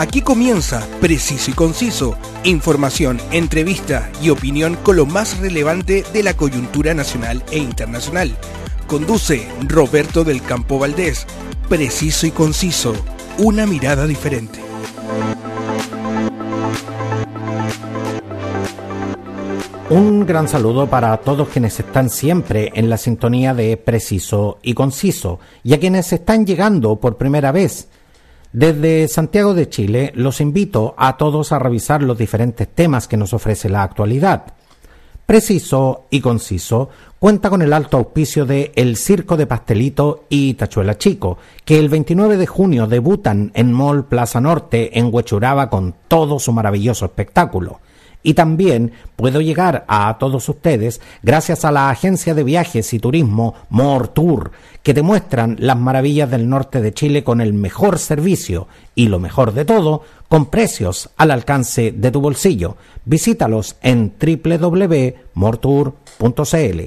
Aquí comienza Preciso y Conciso, información, entrevista y opinión con lo más relevante de la coyuntura nacional e internacional. Conduce Roberto del Campo Valdés. Preciso y Conciso, una mirada diferente. Un gran saludo para todos quienes están siempre en la sintonía de Preciso y Conciso y a quienes están llegando por primera vez. Desde Santiago de Chile los invito a todos a revisar los diferentes temas que nos ofrece la actualidad. Preciso y conciso cuenta con el alto auspicio de El Circo de Pastelito y Tachuela Chico, que el 29 de junio debutan en Mall Plaza Norte en Huechuraba con todo su maravilloso espectáculo. Y también puedo llegar a todos ustedes gracias a la agencia de viajes y turismo More Tour, que te muestran las maravillas del norte de Chile con el mejor servicio y lo mejor de todo, con precios al alcance de tu bolsillo. Visítalos en www.mortour.cl.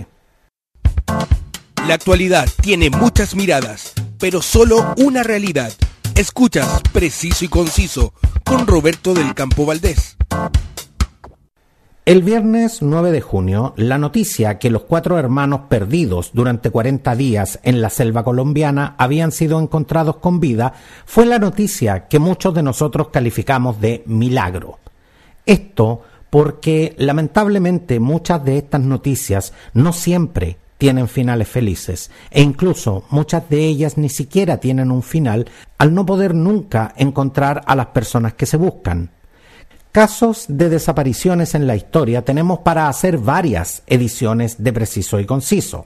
La actualidad tiene muchas miradas, pero solo una realidad. Escuchas Preciso y Conciso con Roberto del Campo Valdés. El viernes 9 de junio, la noticia que los cuatro hermanos perdidos durante 40 días en la selva colombiana habían sido encontrados con vida fue la noticia que muchos de nosotros calificamos de milagro. Esto porque lamentablemente muchas de estas noticias no siempre tienen finales felices e incluso muchas de ellas ni siquiera tienen un final al no poder nunca encontrar a las personas que se buscan. Casos de desapariciones en la historia tenemos para hacer varias ediciones de Preciso y Conciso.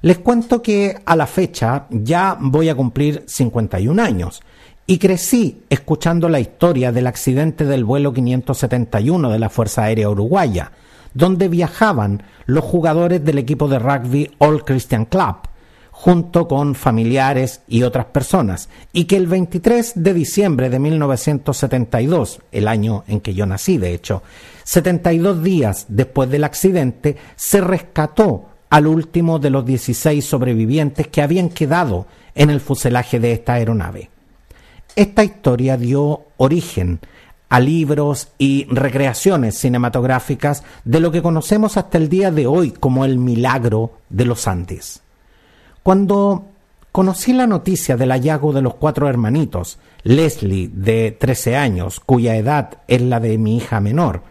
Les cuento que a la fecha ya voy a cumplir 51 años y crecí escuchando la historia del accidente del vuelo 571 de la Fuerza Aérea Uruguaya, donde viajaban los jugadores del equipo de rugby All Christian Club, junto con familiares y otras personas, y que el 23 de diciembre de 1972, el año en que yo nací de hecho, 72 días después del accidente, se rescató al último de los 16 sobrevivientes que habían quedado en el fuselaje de esta aeronave. Esta historia dio origen a libros y recreaciones cinematográficas de lo que conocemos hasta el día de hoy como el milagro de los Andes. Cuando conocí la noticia del hallazgo de los cuatro hermanitos, Leslie, de 13 años, cuya edad es la de mi hija menor,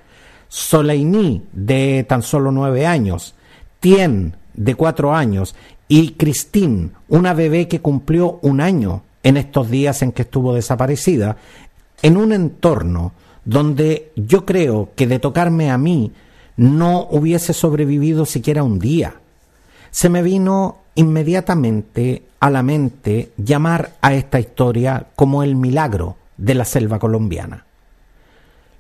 Soleini, de tan solo 9 años, Tien, de 4 años, y Christine, una bebé que cumplió un año en estos días en que estuvo desaparecida, en un entorno donde yo creo que de tocarme a mí no hubiese sobrevivido siquiera un día. Se me vino inmediatamente a la mente llamar a esta historia como el milagro de la selva colombiana.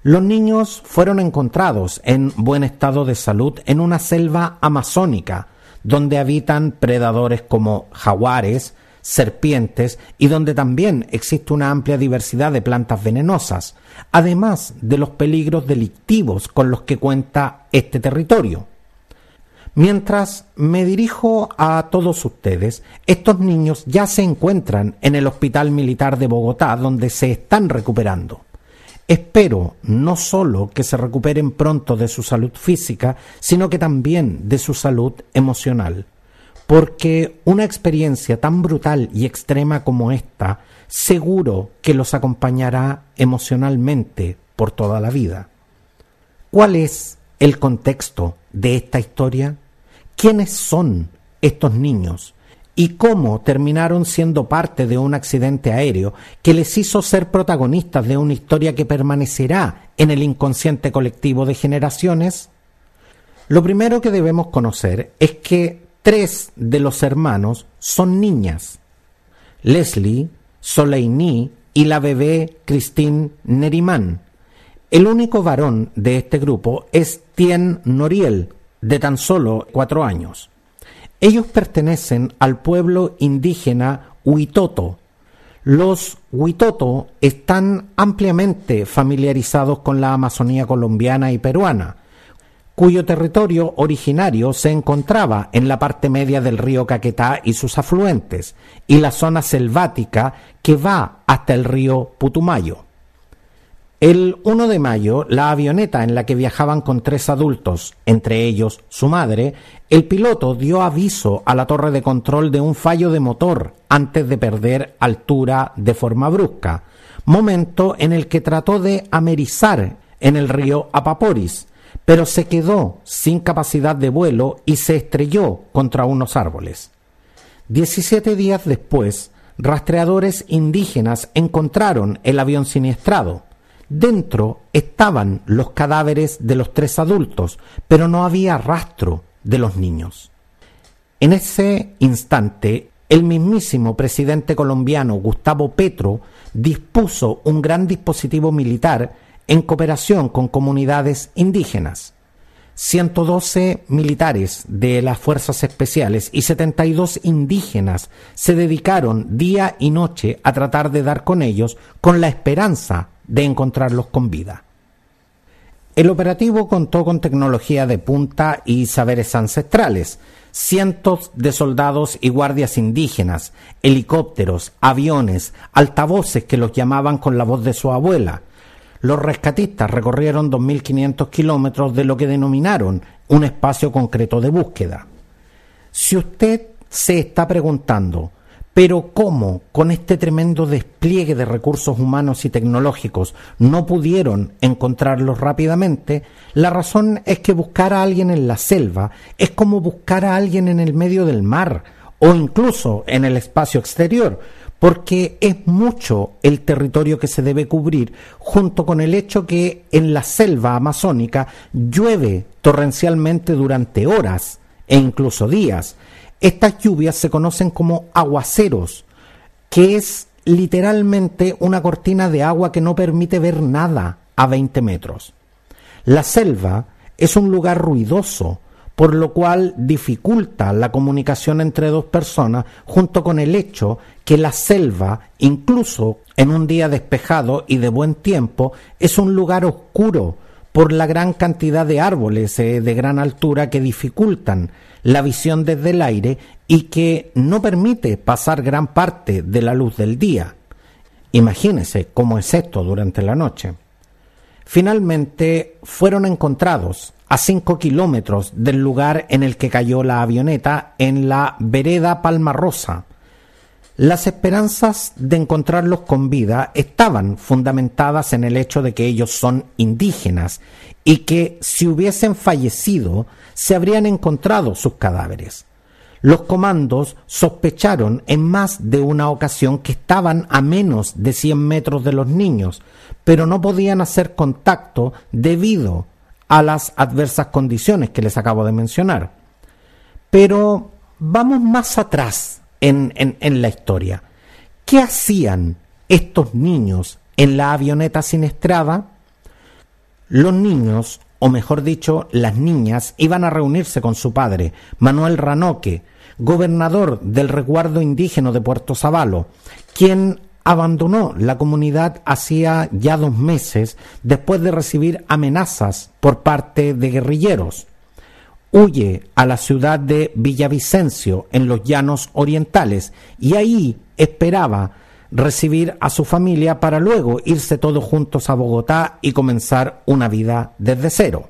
Los niños fueron encontrados en buen estado de salud en una selva amazónica, donde habitan predadores como jaguares, serpientes y donde también existe una amplia diversidad de plantas venenosas, además de los peligros delictivos con los que cuenta este territorio. Mientras me dirijo a todos ustedes, estos niños ya se encuentran en el Hospital Militar de Bogotá, donde se están recuperando. Espero no solo que se recuperen pronto de su salud física, sino que también de su salud emocional, porque una experiencia tan brutal y extrema como esta seguro que los acompañará emocionalmente por toda la vida. ¿Cuál es el contexto de esta historia? Quiénes son estos niños y cómo terminaron siendo parte de un accidente aéreo que les hizo ser protagonistas de una historia que permanecerá en el inconsciente colectivo de generaciones? Lo primero que debemos conocer es que tres de los hermanos son niñas. Leslie, Soleini y la bebé Christine Neriman. El único varón de este grupo es Tien Noriel, de tan solo cuatro años. Ellos pertenecen al pueblo indígena Huitoto. Los Huitoto están ampliamente familiarizados con la Amazonía colombiana y peruana, cuyo territorio originario se encontraba en la parte media del río Caquetá y sus afluentes, y la zona selvática que va hasta el río Putumayo. El 1 de mayo, la avioneta en la que viajaban con tres adultos, entre ellos su madre, el piloto dio aviso a la torre de control de un fallo de motor antes de perder altura de forma brusca, momento en el que trató de amerizar en el río Apaporis, pero se quedó sin capacidad de vuelo y se estrelló contra unos árboles. Diecisiete días después, rastreadores indígenas encontraron el avión siniestrado, Dentro estaban los cadáveres de los tres adultos, pero no había rastro de los niños. En ese instante, el mismísimo presidente colombiano Gustavo Petro dispuso un gran dispositivo militar en cooperación con comunidades indígenas. 112 militares de las fuerzas especiales y 72 indígenas se dedicaron día y noche a tratar de dar con ellos con la esperanza de encontrarlos con vida. El operativo contó con tecnología de punta y saberes ancestrales, cientos de soldados y guardias indígenas, helicópteros, aviones, altavoces que los llamaban con la voz de su abuela. Los rescatistas recorrieron 2.500 kilómetros de lo que denominaron un espacio concreto de búsqueda. Si usted se está preguntando pero ¿cómo con este tremendo despliegue de recursos humanos y tecnológicos no pudieron encontrarlos rápidamente? La razón es que buscar a alguien en la selva es como buscar a alguien en el medio del mar o incluso en el espacio exterior, porque es mucho el territorio que se debe cubrir, junto con el hecho que en la selva amazónica llueve torrencialmente durante horas e incluso días, estas lluvias se conocen como aguaceros, que es literalmente una cortina de agua que no permite ver nada a 20 metros. La selva es un lugar ruidoso, por lo cual dificulta la comunicación entre dos personas, junto con el hecho que la selva, incluso en un día despejado y de buen tiempo, es un lugar oscuro por la gran cantidad de árboles eh, de gran altura que dificultan la visión desde el aire y que no permite pasar gran parte de la luz del día. Imagínese cómo es esto durante la noche. Finalmente fueron encontrados a cinco kilómetros del lugar en el que cayó la avioneta en la vereda Palma Rosa, las esperanzas de encontrarlos con vida estaban fundamentadas en el hecho de que ellos son indígenas y que si hubiesen fallecido se habrían encontrado sus cadáveres. Los comandos sospecharon en más de una ocasión que estaban a menos de 100 metros de los niños, pero no podían hacer contacto debido a las adversas condiciones que les acabo de mencionar. Pero vamos más atrás en, la historia. ¿Qué hacían estos niños en la avioneta siniestrada? Los niños, o mejor dicho, las niñas, iban a reunirse con su padre, Manuel Ranoque, gobernador del resguardo indígena de Puerto Zabalo, quien abandonó la comunidad hacía ya dos meses después de recibir amenazas por parte de guerrilleros huye a la ciudad de Villavicencio, en los llanos orientales, y ahí esperaba recibir a su familia para luego irse todos juntos a Bogotá y comenzar una vida desde cero.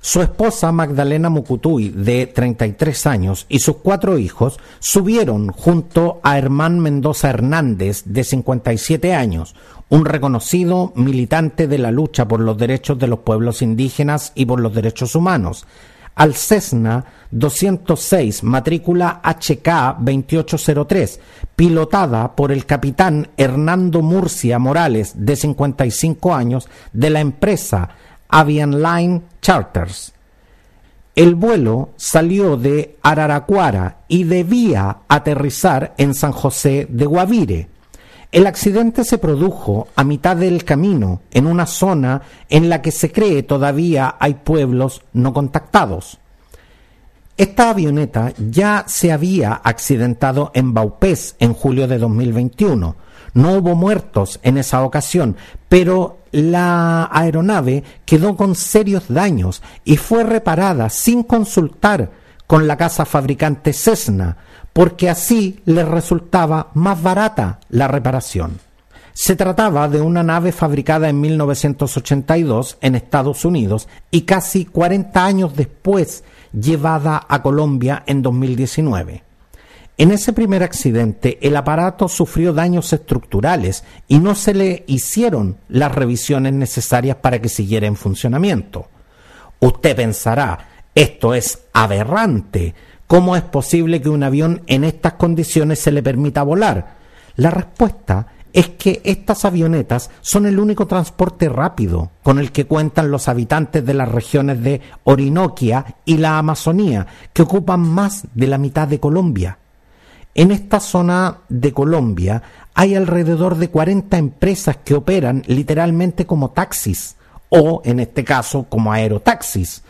Su esposa Magdalena Mucutuy, de 33 años, y sus cuatro hijos subieron junto a Hermán Mendoza Hernández, de 57 años, un reconocido militante de la lucha por los derechos de los pueblos indígenas y por los derechos humanos, al Cessna 206, matrícula HK 2803, pilotada por el capitán Hernando Murcia Morales, de 55 años, de la empresa Avian Line Charters. El vuelo salió de Araraquara y debía aterrizar en San José de Guavire. El accidente se produjo a mitad del camino, en una zona en la que se cree todavía hay pueblos no contactados. Esta avioneta ya se había accidentado en Baupés en julio de 2021. No hubo muertos en esa ocasión, pero la aeronave quedó con serios daños y fue reparada sin consultar con la casa fabricante Cessna, porque así les resultaba más barata la reparación. Se trataba de una nave fabricada en 1982 en Estados Unidos y casi 40 años después llevada a Colombia en 2019. En ese primer accidente el aparato sufrió daños estructurales y no se le hicieron las revisiones necesarias para que siguiera en funcionamiento. Usted pensará, esto es aberrante. ¿Cómo es posible que un avión en estas condiciones se le permita volar? La respuesta es que estas avionetas son el único transporte rápido con el que cuentan los habitantes de las regiones de Orinoquia y la Amazonía, que ocupan más de la mitad de Colombia. En esta zona de Colombia hay alrededor de 40 empresas que operan literalmente como taxis o, en este caso, como aerotaxis.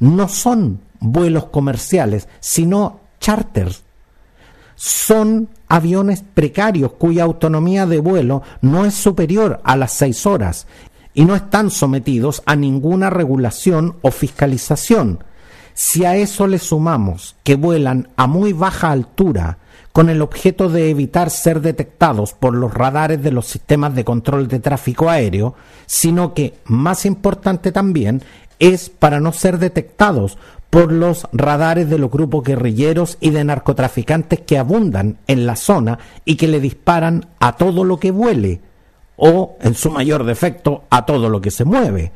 No son vuelos comerciales, sino charters. Son aviones precarios cuya autonomía de vuelo no es superior a las seis horas y no están sometidos a ninguna regulación o fiscalización. Si a eso le sumamos que vuelan a muy baja altura, con el objeto de evitar ser detectados por los radares de los sistemas de control de tráfico aéreo, sino que, más importante también, es para no ser detectados por los radares de los grupos guerrilleros y de narcotraficantes que abundan en la zona y que le disparan a todo lo que vuele o, en su mayor defecto, a todo lo que se mueve.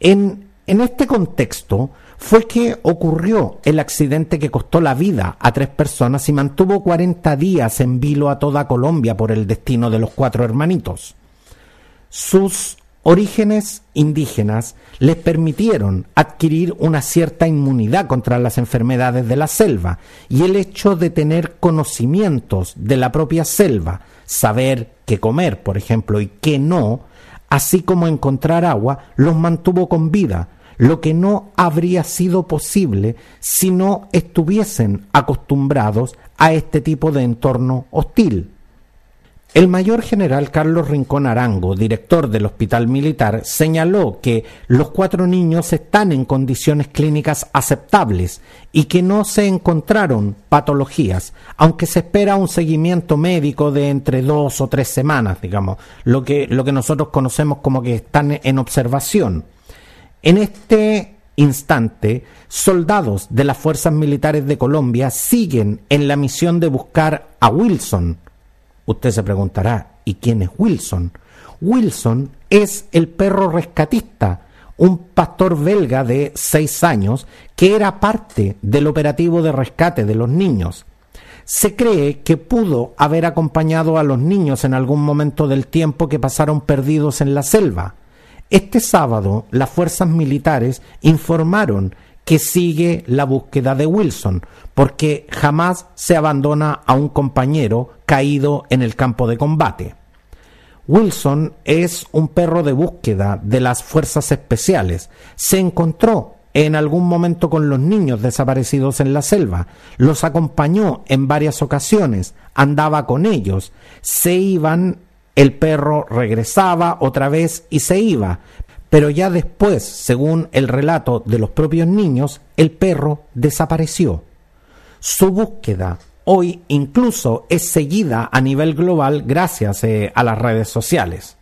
En, en este contexto, fue que ocurrió el accidente que costó la vida a tres personas y mantuvo 40 días en vilo a toda Colombia por el destino de los cuatro hermanitos. Sus orígenes indígenas les permitieron adquirir una cierta inmunidad contra las enfermedades de la selva y el hecho de tener conocimientos de la propia selva, saber qué comer, por ejemplo, y qué no, así como encontrar agua, los mantuvo con vida, lo que no habría sido posible si no estuviesen acostumbrados a este tipo de entorno hostil. El mayor general Carlos Rincón Arango, director del Hospital Militar, señaló que los cuatro niños están en condiciones clínicas aceptables y que no se encontraron patologías, aunque se espera un seguimiento médico de entre dos o tres semanas, digamos, lo que, lo que nosotros conocemos como que están en observación. En este instante, soldados de las fuerzas militares de Colombia siguen en la misión de buscar a Wilson. Usted se preguntará, ¿y quién es Wilson? Wilson es el perro rescatista, un pastor belga de seis años que era parte del operativo de rescate de los niños. Se cree que pudo haber acompañado a los niños en algún momento del tiempo que pasaron perdidos en la selva. Este sábado las fuerzas militares informaron que sigue la búsqueda de Wilson, porque jamás se abandona a un compañero caído en el campo de combate. Wilson es un perro de búsqueda de las fuerzas especiales. Se encontró en algún momento con los niños desaparecidos en la selva, los acompañó en varias ocasiones, andaba con ellos, se iban el perro regresaba otra vez y se iba, pero ya después, según el relato de los propios niños, el perro desapareció. Su búsqueda hoy incluso es seguida a nivel global gracias eh, a las redes sociales.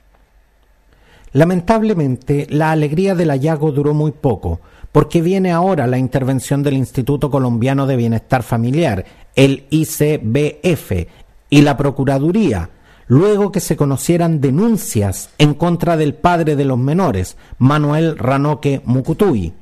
Lamentablemente, la alegría del hallazgo duró muy poco, porque viene ahora la intervención del Instituto Colombiano de Bienestar Familiar, el ICBF, y la Procuraduría, luego que se conocieran denuncias en contra del padre de los menores, Manuel Ranoque Mucutuy.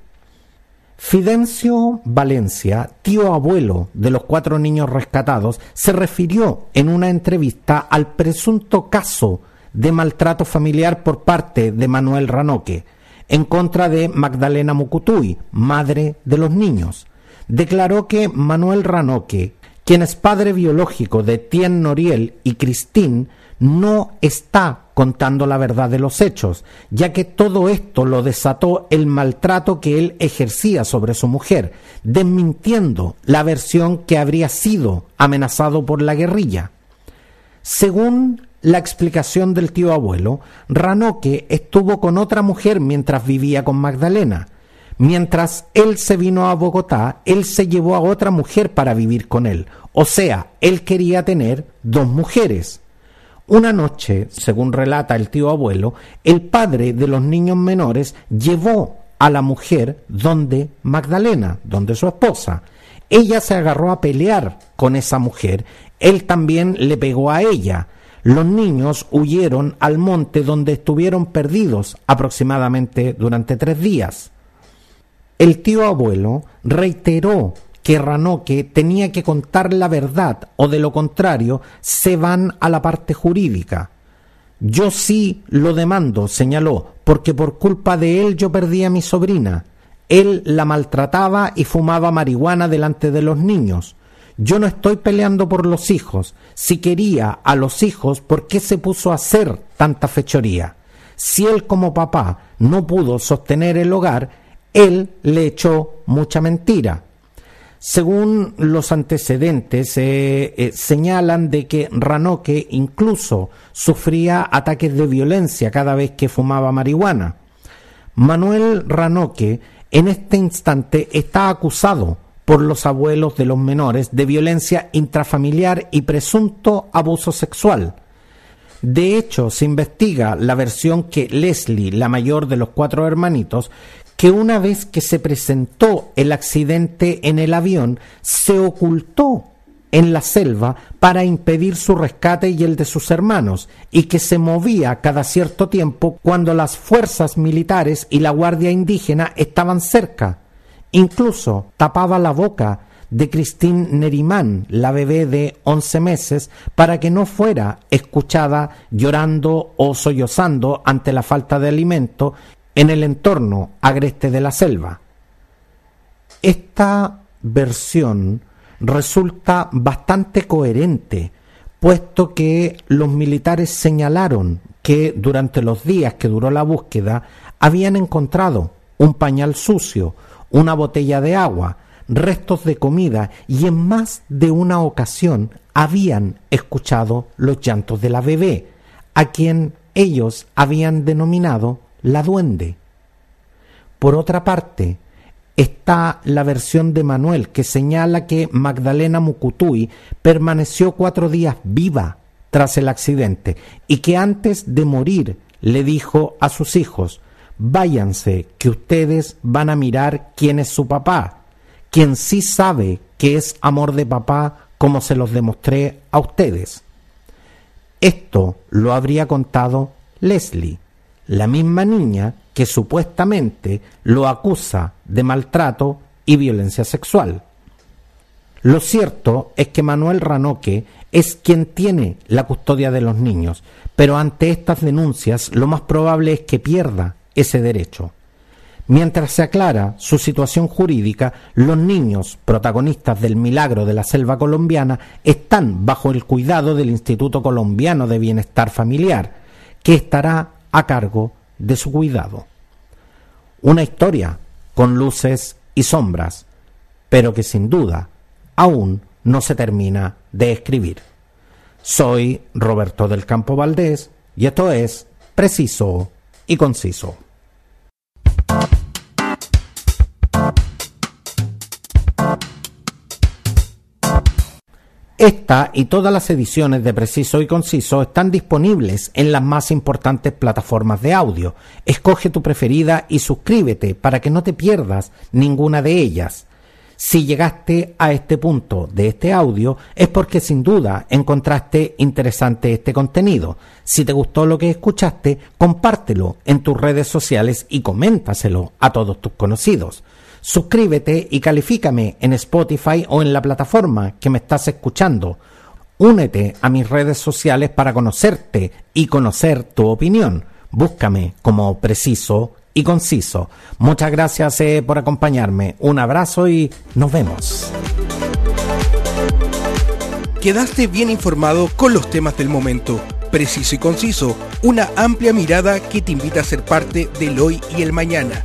Fidencio Valencia, tío abuelo de los cuatro niños rescatados, se refirió en una entrevista al presunto caso de maltrato familiar por parte de Manuel Ranoque en contra de Magdalena Mucutuy, madre de los niños. Declaró que Manuel Ranoque quien es padre biológico de Tien Noriel y Christine, no está contando la verdad de los hechos, ya que todo esto lo desató el maltrato que él ejercía sobre su mujer, desmintiendo la versión que habría sido amenazado por la guerrilla. Según la explicación del tío abuelo, Ranoque estuvo con otra mujer mientras vivía con Magdalena, Mientras él se vino a Bogotá, él se llevó a otra mujer para vivir con él. O sea, él quería tener dos mujeres. Una noche, según relata el tío abuelo, el padre de los niños menores llevó a la mujer donde Magdalena, donde su esposa. Ella se agarró a pelear con esa mujer, él también le pegó a ella. Los niños huyeron al monte donde estuvieron perdidos aproximadamente durante tres días. El tío abuelo reiteró que Ranoque tenía que contar la verdad o de lo contrario se van a la parte jurídica. Yo sí lo demando, señaló, porque por culpa de él yo perdí a mi sobrina. Él la maltrataba y fumaba marihuana delante de los niños. Yo no estoy peleando por los hijos. Si quería a los hijos, ¿por qué se puso a hacer tanta fechoría? Si él como papá no pudo sostener el hogar, él le echó mucha mentira. Según los antecedentes, eh, eh, señalan de que Ranoque incluso sufría ataques de violencia cada vez que fumaba marihuana. Manuel Ranoque en este instante está acusado por los abuelos de los menores de violencia intrafamiliar y presunto abuso sexual. De hecho, se investiga la versión que Leslie, la mayor de los cuatro hermanitos, que una vez que se presentó el accidente en el avión, se ocultó en la selva para impedir su rescate y el de sus hermanos, y que se movía cada cierto tiempo cuando las fuerzas militares y la Guardia Indígena estaban cerca. Incluso tapaba la boca de Christine Nerimán, la bebé de once meses, para que no fuera escuchada llorando o sollozando ante la falta de alimento en el entorno agreste de la selva. Esta versión resulta bastante coherente, puesto que los militares señalaron que durante los días que duró la búsqueda habían encontrado un pañal sucio, una botella de agua, restos de comida y en más de una ocasión habían escuchado los llantos de la bebé, a quien ellos habían denominado la duende. Por otra parte, está la versión de Manuel que señala que Magdalena Mucutui permaneció cuatro días viva tras el accidente y que antes de morir le dijo a sus hijos, váyanse, que ustedes van a mirar quién es su papá, quien sí sabe que es amor de papá como se los demostré a ustedes. Esto lo habría contado Leslie, la misma niña que supuestamente lo acusa de maltrato y violencia sexual. Lo cierto es que Manuel Ranoque es quien tiene la custodia de los niños, pero ante estas denuncias lo más probable es que pierda ese derecho. Mientras se aclara su situación jurídica, los niños, protagonistas del milagro de la selva colombiana, están bajo el cuidado del Instituto Colombiano de Bienestar Familiar, que estará a cargo de su cuidado. Una historia con luces y sombras, pero que sin duda aún no se termina de escribir. Soy Roberto del Campo Valdés y esto es Preciso y Conciso. Esta y todas las ediciones de Preciso y Conciso están disponibles en las más importantes plataformas de audio. Escoge tu preferida y suscríbete para que no te pierdas ninguna de ellas. Si llegaste a este punto de este audio es porque sin duda encontraste interesante este contenido. Si te gustó lo que escuchaste, compártelo en tus redes sociales y coméntaselo a todos tus conocidos. Suscríbete y califícame en Spotify o en la plataforma que me estás escuchando. Únete a mis redes sociales para conocerte y conocer tu opinión. Búscame como preciso y conciso. Muchas gracias eh, por acompañarme. Un abrazo y nos vemos. Quedaste bien informado con los temas del momento. Preciso y conciso. Una amplia mirada que te invita a ser parte del hoy y el mañana